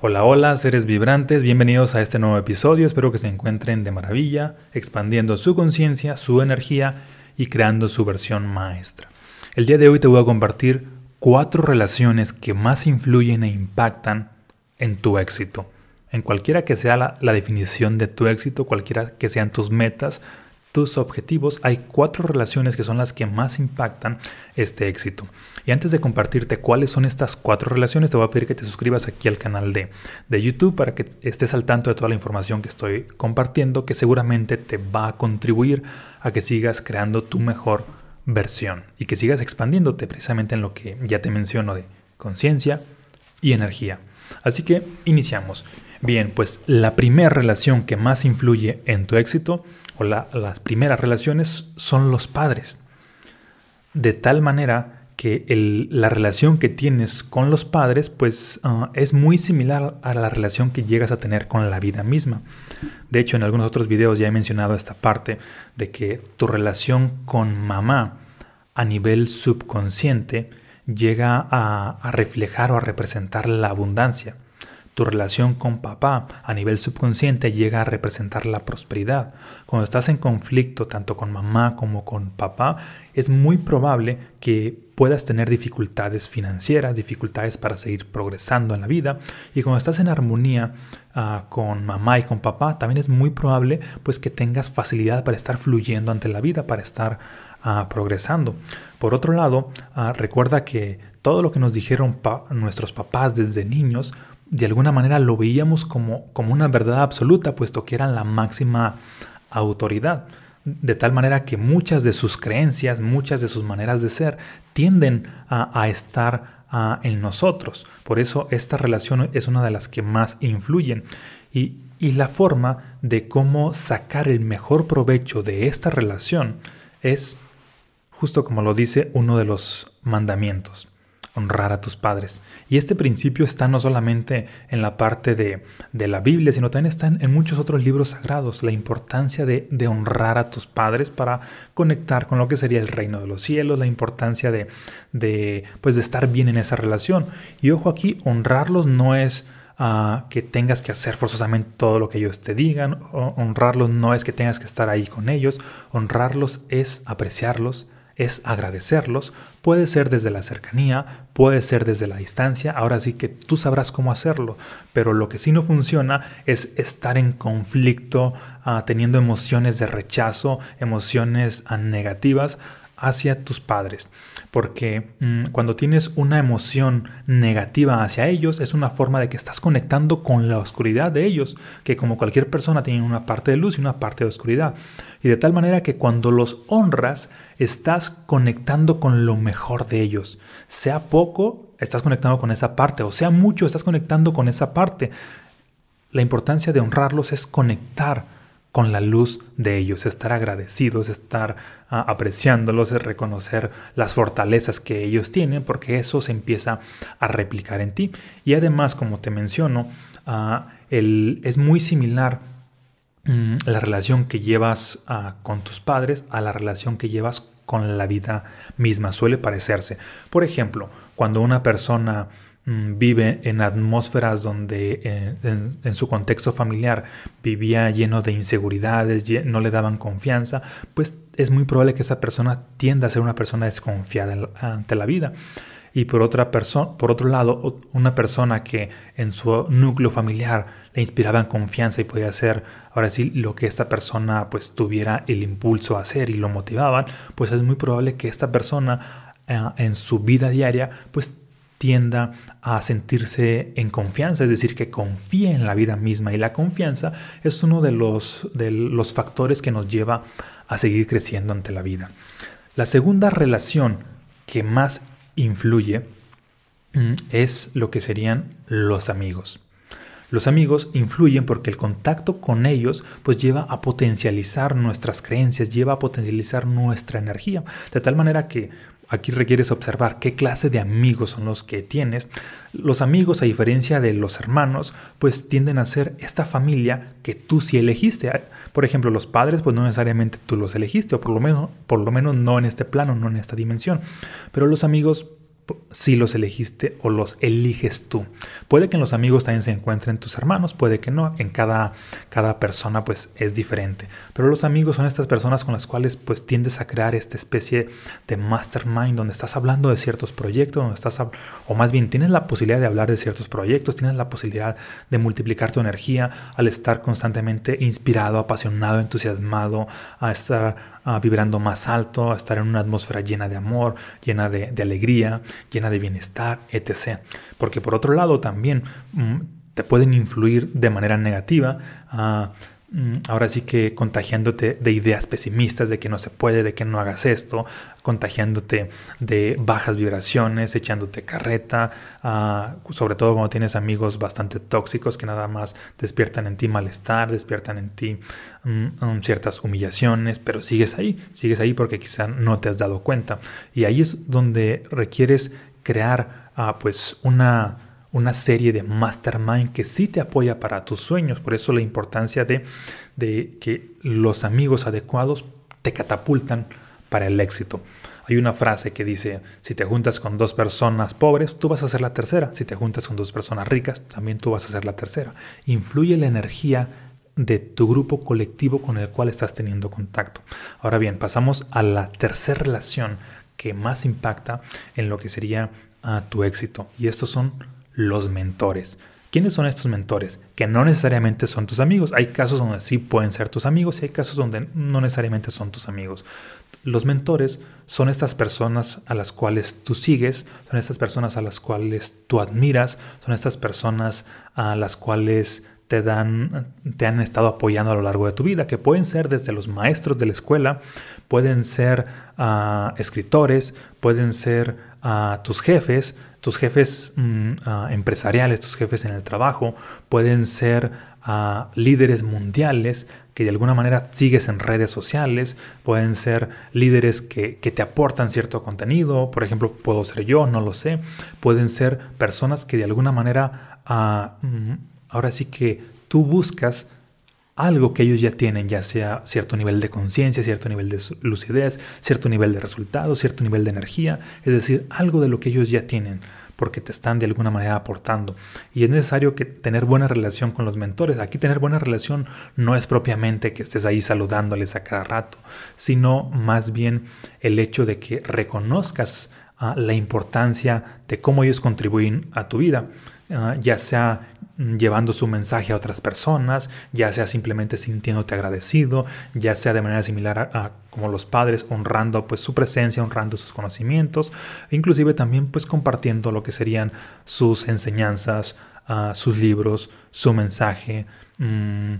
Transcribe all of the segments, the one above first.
Hola, hola, seres vibrantes, bienvenidos a este nuevo episodio, espero que se encuentren de maravilla, expandiendo su conciencia, su energía y creando su versión maestra. El día de hoy te voy a compartir cuatro relaciones que más influyen e impactan en tu éxito. En cualquiera que sea la, la definición de tu éxito, cualquiera que sean tus metas, objetivos, hay cuatro relaciones que son las que más impactan este éxito. Y antes de compartirte cuáles son estas cuatro relaciones, te voy a pedir que te suscribas aquí al canal de, de YouTube para que estés al tanto de toda la información que estoy compartiendo, que seguramente te va a contribuir a que sigas creando tu mejor versión y que sigas expandiéndote precisamente en lo que ya te menciono de conciencia y energía. Así que iniciamos. Bien, pues la primera relación que más influye en tu éxito o las primeras relaciones son los padres. De tal manera que la relación que tienes con los padres pues ah, es muy similar a la relación que llegas a tener con la vida misma. De hecho, en algunos otros videos ya he mencionado esta parte de que tu relación con mamá a nivel subconsciente llega a reflejar o a representar la abundancia. Tu relación con papá a nivel subconsciente llega a representar la prosperidad. Cuando estás en conflicto tanto con mamá como con papá, es muy probable que puedas tener dificultades financieras, dificultades para seguir progresando en la vida. Y cuando estás en armonía uh, con mamá y con papá, también es muy probable pues que tengas facilidad para estar fluyendo ante la vida, para estar uh, progresando. Por otro lado, uh, recuerda que todo lo que nos dijeron pa nuestros papás desde niños de alguna manera lo veíamos como, como una verdad absoluta, puesto que eran la máxima autoridad. De tal manera que muchas de sus creencias, muchas de sus maneras de ser, tienden a, estar en nosotros. Por eso esta relación es una de las que más influyen. Y, y la forma de cómo sacar el mejor provecho de esta relación es justo como lo dice uno de los mandamientos honrar a tus padres. Y este principio está no solamente en la parte de, la Biblia, sino también está en, muchos otros libros sagrados. La importancia de, honrar a tus padres para conectar con lo que sería el reino de los cielos, la importancia de, de, pues de estar bien en esa relación. Y ojo aquí, honrarlos no es... Ah, que tengas que hacer forzosamente todo lo que ellos te digan. honrarlos no es que tengas que estar ahí con ellos. Honrarlos es apreciarlos, es agradecerlos. Puede ser desde la cercanía, puede ser desde la distancia, ahora sí que tú sabrás cómo hacerlo, pero lo que sí no funciona es estar en conflicto, ah, teniendo emociones de rechazo, emociones ah, negativas hacia tus padres. Porque mm, cuando tienes una emoción negativa hacia ellos, es una forma de que estás conectando con la oscuridad de ellos, que como cualquier persona tienen una parte de luz y una parte de oscuridad. Y de tal manera que cuando los honras, estás conectando con lo mejor de ellos. Sea poco, estás conectando con esa parte, o sea mucho, estás conectando con esa parte. La importancia de honrarlos es conectar con la luz de ellos, estar agradecidos, estar ah, apreciándolos, reconocer las fortalezas que ellos tienen, porque eso se empieza a replicar en ti. Y además, como te menciono, ah, es muy similar mm, la relación que llevas ah, con tus padres a la relación que llevas con la vida misma. Suele parecerse. Por ejemplo, cuando una persona vive en atmósferas donde eh, en, su contexto familiar vivía lleno de inseguridades, no le daban confianza, pues es muy probable que esa persona tienda a ser una persona desconfiada ante la vida. Y por, otra por otro lado, una persona que en su núcleo familiar le inspiraba confianza y podía hacer ahora sí lo que esta persona pues tuviera el impulso a hacer y lo motivaban, pues es muy probable que esta persona eh, en su vida diaria pues tienda a sentirse en confianza, es decir, que confíe en la vida misma. Y la confianza es uno de los, de los factores que nos lleva a seguir creciendo ante la vida. La segunda relación que más influye mm, es lo que serían los amigos. Los amigos influyen porque el contacto con ellos pues lleva a potencializar nuestras creencias, lleva a potencializar nuestra energía, de tal manera que Aquí requieres observar qué clase de amigos son los que tienes. Los amigos, a diferencia de los hermanos, pues tienden a ser esta familia que tú sí elegiste. Por ejemplo, los padres, pues no necesariamente tú los elegiste, o por lo menos, por lo menos no en este plano, no en esta dimensión. Pero los amigos si los elegiste o los eliges tú. Puede que en los amigos también se encuentren tus hermanos, puede que no, en cada, cada persona pues es diferente. Pero los amigos son estas personas con las cuales pues tiendes a crear esta especie de mastermind donde estás hablando de ciertos proyectos, donde estás, o más bien tienes la posibilidad de hablar de ciertos proyectos, tienes la posibilidad de multiplicar tu energía al estar constantemente inspirado, apasionado, entusiasmado, a estar vibrando más alto, a estar en una atmósfera llena de amor, llena de, alegría, llena de bienestar, etc. Porque por otro lado también mm, te pueden influir de manera negativa. Mm, ahora sí que contagiándote de ideas pesimistas, de que no se puede, de que no hagas esto, contagiándote de bajas vibraciones, echándote carreta, ah, sobre todo cuando tienes amigos bastante tóxicos que nada más despiertan en ti malestar, despiertan en ti mm, mm, ciertas humillaciones, pero sigues ahí, sigues ahí porque quizá no te has dado cuenta. Y ahí es donde requieres crear ah, pues una una serie de mastermind que sí te apoya para tus sueños. Por eso la importancia de, de que los amigos adecuados te catapultan para el éxito. Hay una frase que dice, si te juntas con dos personas pobres, tú vas a ser la tercera. Si te juntas con dos personas ricas, también tú vas a ser la tercera. Influye la energía de tu grupo colectivo con el cual estás teniendo contacto. Ahora bien, pasamos a la tercera relación que más impacta en lo que sería a tu éxito. Y estos son los mentores. ¿Quiénes son estos mentores? Que no necesariamente son tus amigos. Hay casos donde sí pueden ser tus amigos y hay casos donde no necesariamente son tus amigos. Los mentores son estas personas a las cuales tú sigues, son estas personas a las cuales tú admiras, son estas personas a las cuales te dan, te han estado apoyando a lo largo de tu vida, que pueden ser desde los maestros de la escuela, pueden ser ah, escritores, pueden ser ah, tus jefes, tus jefes mm, ah, empresariales, tus jefes en el trabajo, pueden ser ah, líderes mundiales que de alguna manera sigues en redes sociales, pueden ser líderes que, te aportan cierto contenido, por ejemplo, puedo ser yo, no lo sé, pueden ser personas que de alguna manera, ah, mm, ahora sí que tú buscas algo que ellos ya tienen, ya sea cierto nivel de conciencia, cierto nivel de lucidez, cierto nivel de resultados, cierto nivel de energía, es decir, algo de lo que ellos ya tienen porque te están de alguna manera aportando. Y es necesario que tener buena relación con los mentores. Aquí tener buena relación no es propiamente que estés ahí saludándoles a cada rato, sino más bien el hecho de que reconozcas ah, la importancia de cómo ellos contribuyen a tu vida, ah, ya sea llevando su mensaje a otras personas, ya sea simplemente sintiéndote agradecido, ya sea de manera similar a, como los padres honrando pues su presencia, honrando sus conocimientos, inclusive también pues compartiendo lo que serían sus enseñanzas, uh, sus libros, su mensaje. Mm,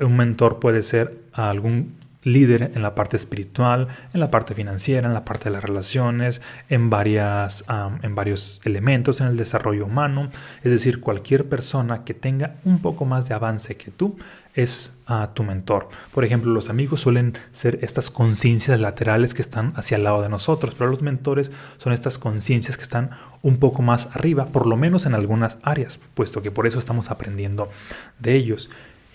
un mentor puede ser algún líder en la parte espiritual, en la parte financiera, en la parte de las relaciones, en, varias, en varios elementos en el desarrollo humano. Es decir, cualquier persona que tenga un poco más de avance que tú es a tu mentor. Por ejemplo, los amigos suelen ser estas conciencias laterales que están hacia el lado de nosotros, pero los mentores son estas conciencias que están un poco más arriba, por lo menos en algunas áreas, puesto que por eso estamos aprendiendo de ellos.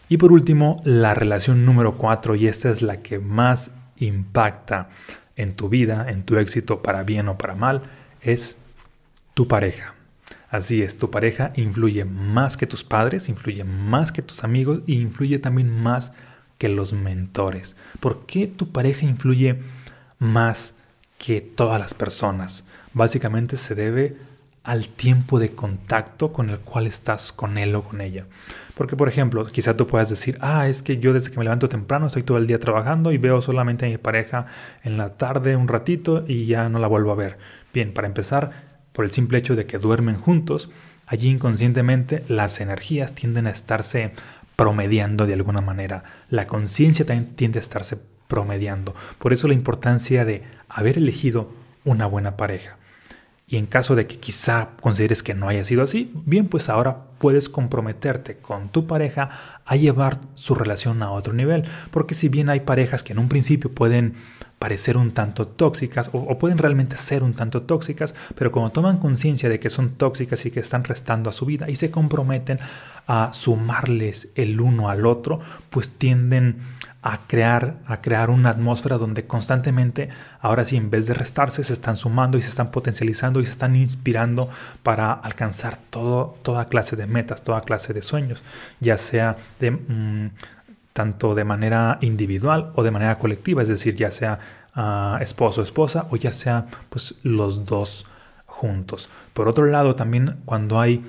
Y por último, la relación número cuatro, y esta es la que más impacta en tu vida, en tu éxito para bien o para mal, es tu pareja. Así es, tu pareja influye más que tus padres, influye más que tus amigos e influye también más que los mentores. ¿Por qué tu pareja influye más que todas las personas? Básicamente se debe al tiempo de contacto con el cual estás con él o con ella. Porque, por ejemplo, quizá tú puedas decir, ah, es que yo desde que me levanto temprano estoy todo el día trabajando y veo solamente a mi pareja en la tarde un ratito y ya no la vuelvo a ver. Bien, para empezar, por el simple hecho de que duermen juntos, allí inconscientemente las energías tienden a estarse promediando de alguna manera. La conciencia también tiende a estarse promediando. Por eso la importancia de haber elegido una buena pareja. Y en caso de que quizá consideres que no haya sido así, bien, pues ahora puedes comprometerte con tu pareja a llevar su relación a otro nivel. Porque si bien hay parejas que en un principio pueden parecer un tanto tóxicas o, pueden realmente ser un tanto tóxicas, pero cuando toman conciencia de que son tóxicas y que están restando a su vida y se comprometen a sumarles el uno al otro, pues tienden a crear, a crear una atmósfera donde constantemente, ahora sí, en vez de restarse, se están sumando y se están potencializando y se están inspirando para alcanzar todo, toda clase de metas, toda clase de sueños, ya sea de... Mm, tanto de manera individual o de manera colectiva, es decir, ya sea uh, esposo o esposa o ya sea pues los dos juntos. Por otro lado, también cuando hay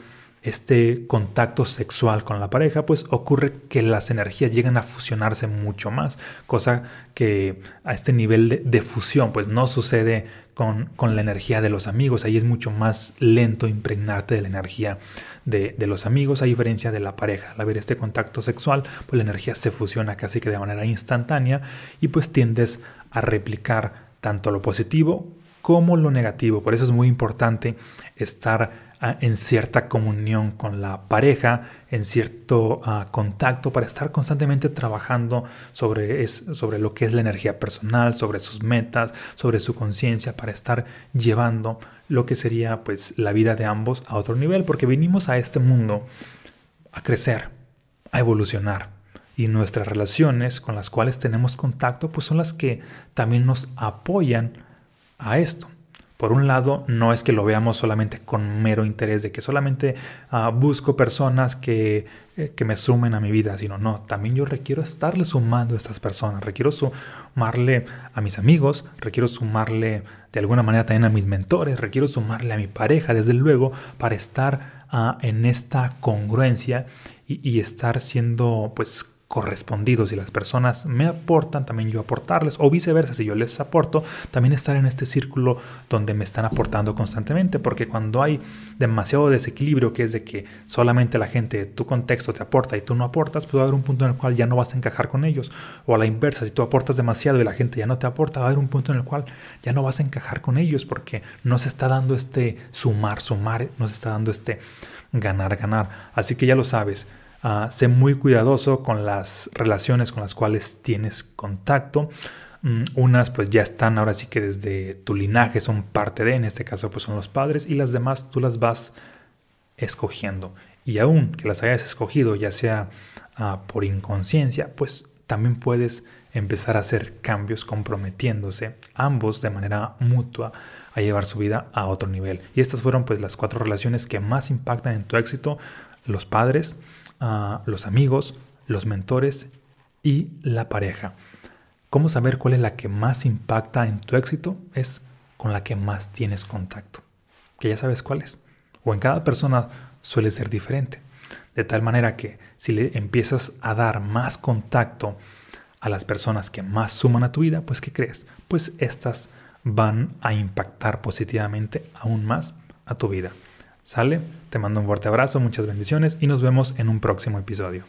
este contacto sexual con la pareja, pues ocurre que las energías llegan a fusionarse mucho más, cosa que a este nivel de, fusión pues no sucede con, con, la energía de los amigos, ahí es mucho más lento impregnarte de la energía de, de, los amigos, a diferencia de la pareja. Al haber este contacto sexual, pues la energía se fusiona casi que de manera instantánea y pues tiendes a replicar tanto lo positivo como lo negativo. Por eso es muy importante estar en cierta comunión con la pareja, en cierto ah, contacto, para estar constantemente trabajando sobre, sobre lo que es la energía personal, sobre sus metas, sobre su conciencia, para estar llevando lo que sería pues la vida de ambos a otro nivel, porque vinimos a este mundo a crecer, a evolucionar. Y nuestras relaciones con las cuales tenemos contacto, pues son las que también nos apoyan a esto. Por un lado, no es que lo veamos solamente con mero interés de que solamente ah, busco personas que, eh, que, me sumen a mi vida, sino no, también yo requiero estarle sumando a estas personas, requiero sumarle a mis amigos, requiero sumarle de alguna manera también a mis mentores, requiero sumarle a mi pareja, desde luego, para estar ah, en esta congruencia y, y estar siendo pues correspondidos. Si las personas me aportan, también yo aportarles, o viceversa, si yo les aporto, también estar en este círculo donde me están aportando constantemente, porque cuando hay demasiado desequilibrio, que es de que solamente la gente de tu contexto te aporta y tú no aportas, pues va a haber un punto en el cual ya no vas a encajar con ellos. O a la inversa, si tú aportas demasiado y la gente ya no te aporta, va a haber un punto en el cual ya no vas a encajar con ellos, porque no se está dando este sumar, sumar, no se está dando este ganar, ganar. Así que ya lo sabes, Uh, sé muy cuidadoso con las relaciones con las cuales tienes contacto. Mm, unas pues ya están ahora sí que desde tu linaje son parte de, en este caso pues son los padres y las demás tú las vas escogiendo. Y aún que las hayas escogido ya sea uh, por inconsciencia, pues también puedes empezar a hacer cambios comprometiéndose ambos de manera mutua a llevar su vida a otro nivel. Y estas fueron pues las cuatro relaciones que más impactan en tu éxito, los padres, los amigos, los mentores y la pareja. ¿Cómo saber cuál es la que más impacta en tu éxito? Es con la que más tienes contacto. Que ya sabes cuál es. O en cada persona suele ser diferente. De tal manera que si le empiezas a dar más contacto a las personas que más suman a tu vida, pues ¿qué crees? Pues estas van a impactar positivamente aún más a tu vida. ¿Sale? Te mando un fuerte abrazo, muchas bendiciones y nos vemos en un próximo episodio.